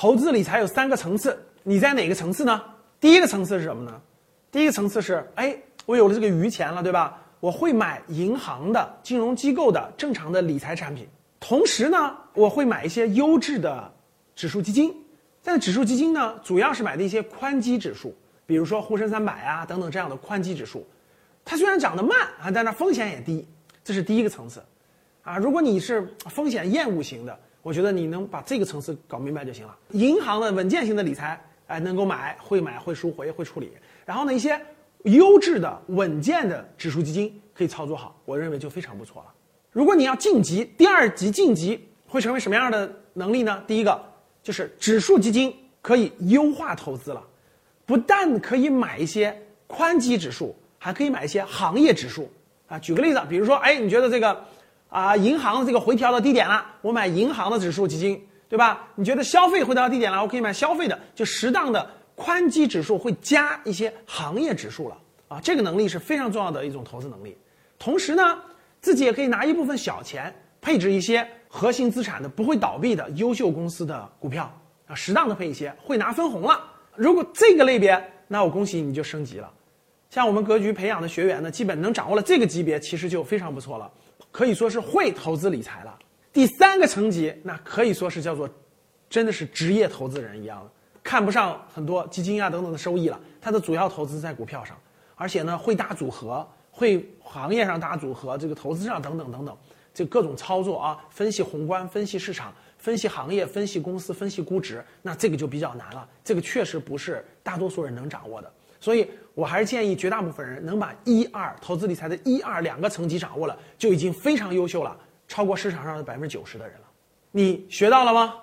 投资理财有三个层次，你在哪个层次呢？第一个层次是什么呢？第一个层次是，哎，我有了这个余钱了，对吧？我会买银行的、金融机构的正常的理财产品，同时呢，我会买一些优质的指数基金。但指数基金呢，主要是买的一些宽基指数，比如说沪深三百啊等等这样的宽基指数。它虽然涨得慢啊，但它风险也低，这是第一个层次。啊，如果你是风险厌恶型的，我觉得你能把这个层次搞明白就行了。银行的稳健型的理财，哎，能够买，会买，会赎回，会处理。然后呢，一些优质的、稳健的指数基金可以操作好，我认为就非常不错了。如果你要晋级，第二级晋级会成为什么样的能力呢？第一个。就是指数基金可以优化投资了，不但可以买一些宽基指数，还可以买一些行业指数啊。举个例子，比如说，哎，你觉得这个啊，银行的这个回调到低点了，我买银行的指数基金，对吧？你觉得消费回调到低点了，我可以买消费的，就适当的宽基指数会加一些行业指数了啊。这个能力是非常重要的一种投资能力。同时呢，自己也可以拿一部分小钱配置一些。核心资产的不会倒闭的优秀公司的股票啊，适当的配一些，会拿分红了。如果这个类别，那我恭喜你就升级了。像我们格局培养的学员呢，基本能掌握了这个级别，其实就非常不错了，可以说是会投资理财了。第三个层级，那可以说是叫做，真的是职业投资人一样的，看不上很多基金啊等等的收益了，他的主要投资在股票上，而且呢会搭组合，会行业上搭组合，这个投资上等等等等。这各种操作啊，分析宏观，分析市场，分析行业，分析公司，分析估值，那这个就比较难了。这个确实不是大多数人能掌握的，所以我还是建议绝大部分人能把一二投资理财的一二两个层级掌握了，就已经非常优秀了，超过市场上的百分之九十的人了。你学到了吗？